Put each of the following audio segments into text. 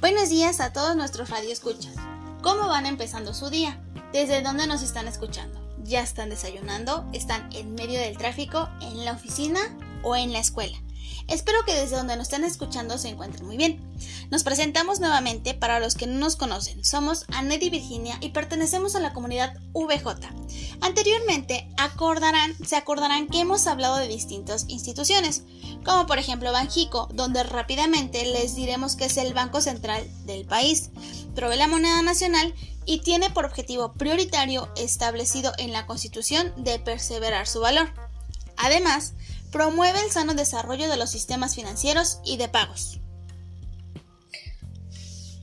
Buenos días a todos nuestros radioescuchas. ¿Cómo van empezando su día? ¿Desde dónde nos están escuchando? ¿Ya están desayunando? ¿Están en medio del tráfico? ¿En la oficina? ¿O en la escuela? Espero que desde donde nos estén escuchando se encuentren muy bien. Nos presentamos nuevamente para los que no nos conocen. Somos Anet y Virginia y pertenecemos a la comunidad VJ. Anteriormente acordarán, se acordarán que hemos hablado de distintas instituciones, como por ejemplo Banjico, donde rápidamente les diremos que es el Banco Central del país. Provee la moneda nacional y tiene por objetivo prioritario establecido en la Constitución de perseverar su valor. Además, promueve el sano desarrollo de los sistemas financieros y de pagos.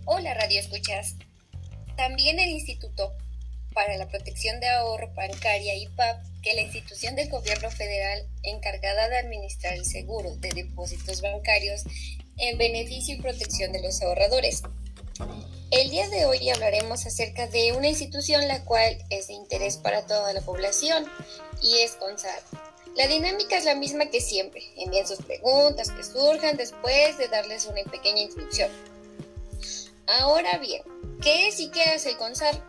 Hola Radio Escuchas. También el Instituto para la Protección de Ahorro Bancaria IPAP, que la institución del gobierno federal encargada de administrar el seguro de depósitos bancarios en beneficio y protección de los ahorradores. El día de hoy hablaremos acerca de una institución la cual es de interés para toda la población y es CONSAR la dinámica es la misma que siempre. Envíen sus preguntas que surjan después de darles una pequeña introducción. Ahora bien, ¿qué es y qué hace el CONSAR?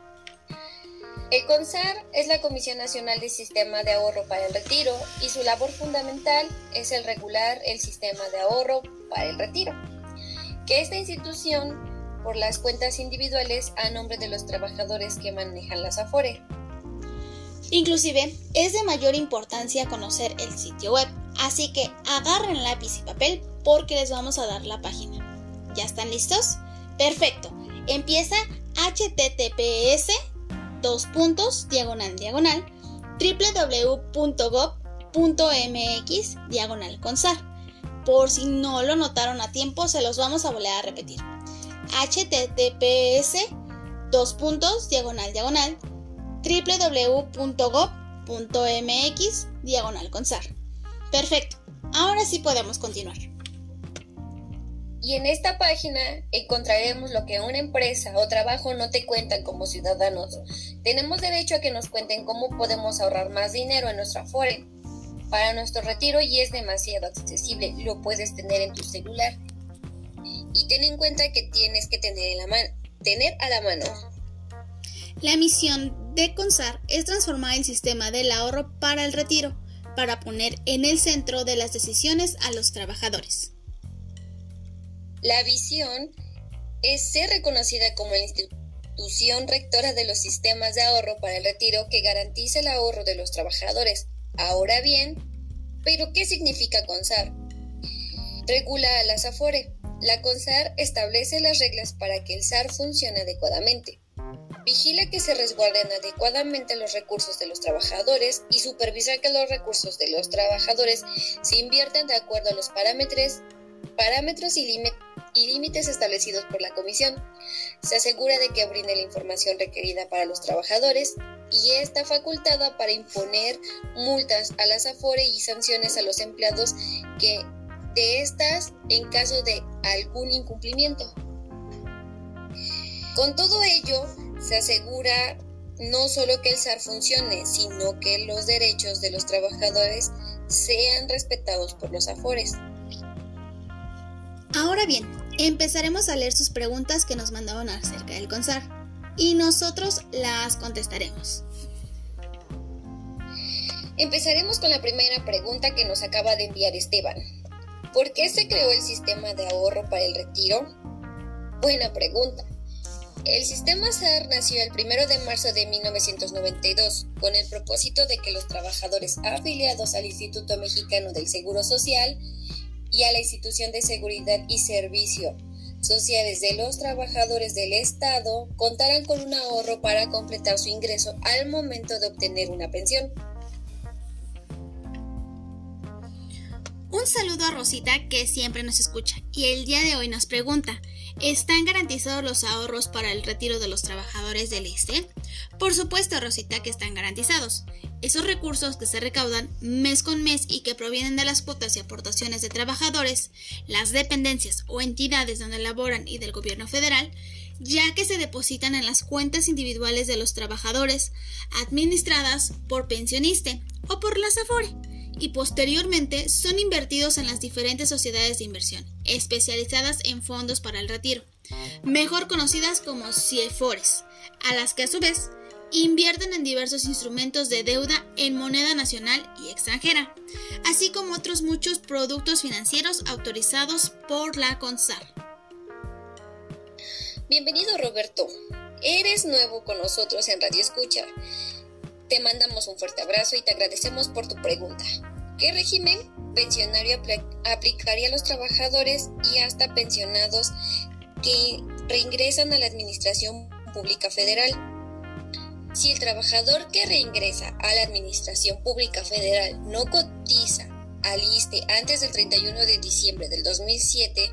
El CONSAR es la Comisión Nacional de Sistema de Ahorro para el Retiro y su labor fundamental es el regular el sistema de ahorro para el retiro, que esta institución por las cuentas individuales a nombre de los trabajadores que manejan las AFORE. Inclusive, es de mayor importancia conocer el sitio web, así que agarren lápiz y papel porque les vamos a dar la página. ¿Ya están listos? Perfecto. Empieza https dos puntos diagonal diagonal www.gov.mx diagonal consar. Por si no lo notaron a tiempo, se los vamos a volver a repetir. https dos puntos diagonal diagonal www.gov.mx diagonal consar. Perfecto, ahora sí podemos continuar. Y en esta página encontraremos lo que una empresa o trabajo no te cuentan como ciudadanos. Tenemos derecho a que nos cuenten cómo podemos ahorrar más dinero en nuestra Afore para nuestro retiro y es demasiado accesible. Lo puedes tener en tu celular. Y ten en cuenta que tienes que tener, en la tener a la mano la misión de CONSAR es transformar el sistema del ahorro para el retiro, para poner en el centro de las decisiones a los trabajadores. La visión es ser reconocida como la institución rectora de los sistemas de ahorro para el retiro que garantiza el ahorro de los trabajadores. Ahora bien, ¿pero qué significa CONSAR? Regula a la SAFORE. La CONSAR establece las reglas para que el SAR funcione adecuadamente. Vigila que se resguarden adecuadamente los recursos de los trabajadores y supervisa que los recursos de los trabajadores se inviertan de acuerdo a los parámetros, parámetros y, límites establecidos por la Comisión. Se asegura de que brinde la información requerida para los trabajadores y está facultada para imponer multas a las AFORE y sanciones a los empleados que de estas en caso de algún incumplimiento. Con todo ello, se asegura no solo que el SAR funcione, sino que los derechos de los trabajadores sean respetados por los AFORES. Ahora bien, empezaremos a leer sus preguntas que nos mandaron acerca del CONSAR y nosotros las contestaremos. Empezaremos con la primera pregunta que nos acaba de enviar Esteban. ¿Por qué se creó el sistema de ahorro para el retiro? Buena pregunta. El sistema SAR nació el 1 de marzo de 1992 con el propósito de que los trabajadores afiliados al Instituto Mexicano del Seguro Social y a la Institución de Seguridad y Servicio Sociales de los Trabajadores del Estado contaran con un ahorro para completar su ingreso al momento de obtener una pensión. Un saludo a Rosita que siempre nos escucha y el día de hoy nos pregunta, ¿están garantizados los ahorros para el retiro de los trabajadores del ISTE? Por supuesto, Rosita, que están garantizados. Esos recursos que se recaudan mes con mes y que provienen de las cuotas y aportaciones de trabajadores, las dependencias o entidades donde laboran y del gobierno federal, ya que se depositan en las cuentas individuales de los trabajadores, administradas por pensioniste o por la SAFORE y posteriormente son invertidos en las diferentes sociedades de inversión, especializadas en fondos para el retiro, mejor conocidas como CIEFORES, a las que a su vez invierten en diversos instrumentos de deuda en moneda nacional y extranjera, así como otros muchos productos financieros autorizados por la CONSAR. Bienvenido Roberto, eres nuevo con nosotros en Radio Escucha. Te mandamos un fuerte abrazo y te agradecemos por tu pregunta. ¿Qué régimen pensionario aplicaría a los trabajadores y hasta pensionados que reingresan a la Administración Pública Federal? Si el trabajador que reingresa a la Administración Pública Federal no cotiza al ISTE antes del 31 de diciembre del 2007,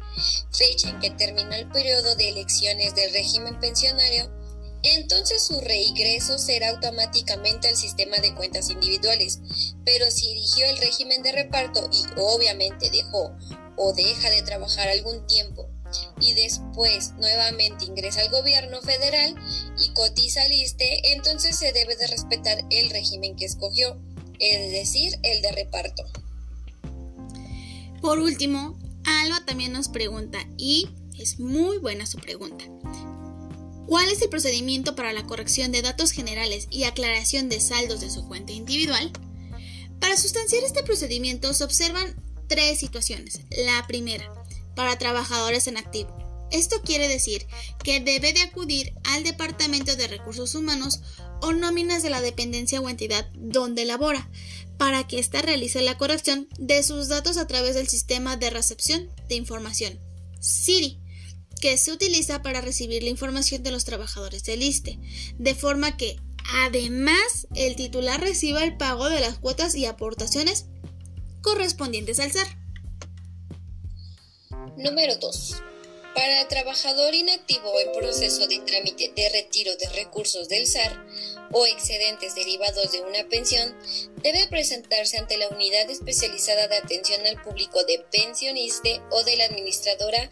fecha en que terminó el periodo de elecciones del régimen pensionario, entonces su reingreso será automáticamente al sistema de cuentas individuales. Pero si eligió el régimen de reparto y obviamente dejó o deja de trabajar algún tiempo y después nuevamente ingresa al gobierno federal y cotiza al ISTE, entonces se debe de respetar el régimen que escogió, es decir, el de reparto. Por último, Alba también nos pregunta, y es muy buena su pregunta, ¿cuál es el procedimiento para la corrección de datos generales y aclaración de saldos de su cuenta individual? Para sustanciar este procedimiento se observan tres situaciones. La primera, para trabajadores en activo. Esto quiere decir que debe de acudir al Departamento de Recursos Humanos o nóminas de la dependencia o entidad donde labora, para que ésta realice la corrección de sus datos a través del sistema de recepción de información, SIRI, que se utiliza para recibir la información de los trabajadores del ISTE, de forma que además el titular reciba el pago de las cuotas y aportaciones correspondientes al SAR. Número 2. Para el trabajador inactivo en proceso de trámite de retiro de recursos del SAR o excedentes derivados de una pensión, debe presentarse ante la unidad especializada de atención al público de pensioniste o de la administradora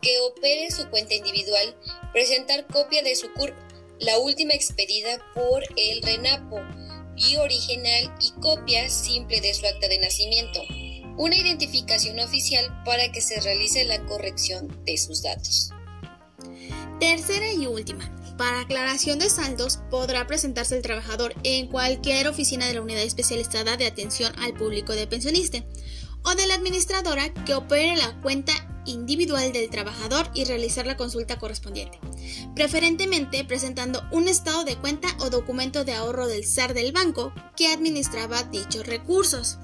que opere su cuenta individual, presentar copia de su CURP, la última expedida por el RENAPO, y original y copia simple de su acta de nacimiento una identificación oficial para que se realice la corrección de sus datos. Tercera y última. Para aclaración de saldos podrá presentarse el trabajador en cualquier oficina de la unidad especializada de atención al público de pensionista o de la administradora que opere la cuenta individual del trabajador y realizar la consulta correspondiente, preferentemente presentando un estado de cuenta o documento de ahorro del SAR del banco que administraba dichos recursos.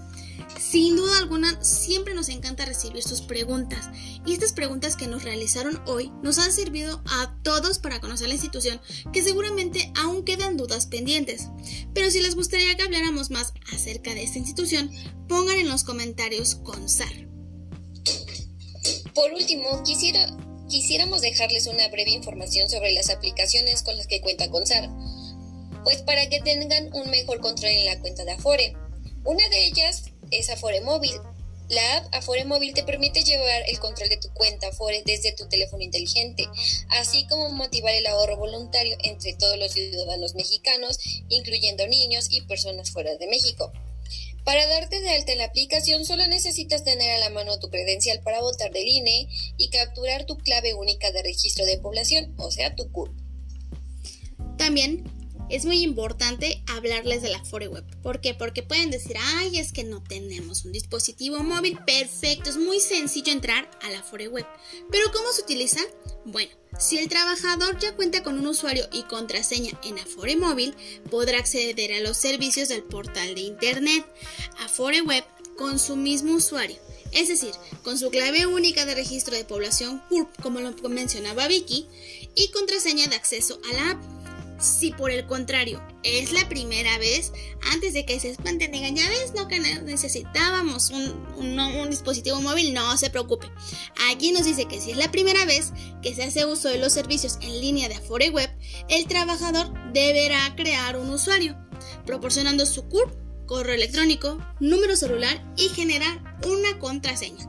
Sin duda alguna, siempre nos encanta recibir sus preguntas y estas preguntas que nos realizaron hoy nos han servido a todos para conocer la institución que seguramente aún quedan dudas pendientes. Pero si les gustaría que habláramos más acerca de esta institución, pongan en los comentarios con SAR. Por último, quisiera, quisiéramos dejarles una breve información sobre las aplicaciones con las que cuenta con SAR, pues para que tengan un mejor control en la cuenta de Afore. Una de ellas es Afore Móvil. La app Afore Móvil te permite llevar el control de tu cuenta Afore desde tu teléfono inteligente, así como motivar el ahorro voluntario entre todos los ciudadanos mexicanos, incluyendo niños y personas fuera de México. Para darte de alta en la aplicación solo necesitas tener a la mano tu credencial para votar del INE y capturar tu clave única de registro de población, o sea, tu CURP. También es muy importante hablarles de la Web. ¿Por qué? Porque pueden decir, ay, es que no tenemos un dispositivo móvil. Perfecto, es muy sencillo entrar a la Web. ¿Pero cómo se utiliza? Bueno, si el trabajador ya cuenta con un usuario y contraseña en Afore Móvil, podrá acceder a los servicios del portal de Internet Afore Web con su mismo usuario. Es decir, con su clave única de registro de población CURP, como lo mencionaba Vicky, y contraseña de acceso a la app. Si por el contrario es la primera vez, antes de que se espanten, digan, ya ves, no que necesitábamos un, dispositivo móvil, no se preocupe. Aquí nos dice que si es la primera vez que se hace uso de los servicios en línea de Afore Web, el trabajador deberá crear un usuario, proporcionando su CURP, correo electrónico, número celular y generar una contraseña.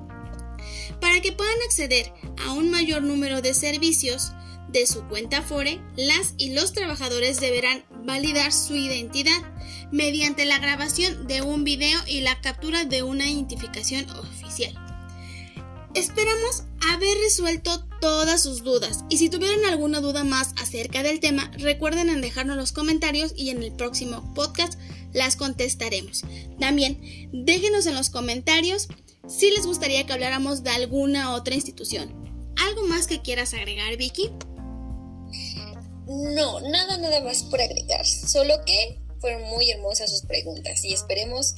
Para que puedan acceder a un mayor número de servicios, de su cuenta Fore, las y los trabajadores deberán validar su identidad mediante la grabación de un video y la captura de una identificación oficial. Esperamos haber resuelto todas sus dudas y si tuvieron alguna duda más acerca del tema, recuerden en dejarnos los comentarios y en el próximo podcast las contestaremos. También déjenos en los comentarios si les gustaría que habláramos de alguna otra institución. ¿Algo más que quieras agregar, Vicky? No, nada, nada más por agregar. Solo que fueron muy hermosas sus preguntas y esperemos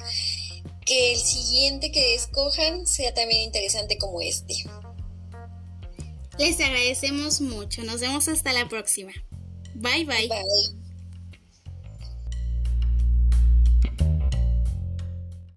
que el siguiente que escojan sea también interesante como este. Les agradecemos mucho. Nos vemos hasta la próxima. Bye bye. Bye.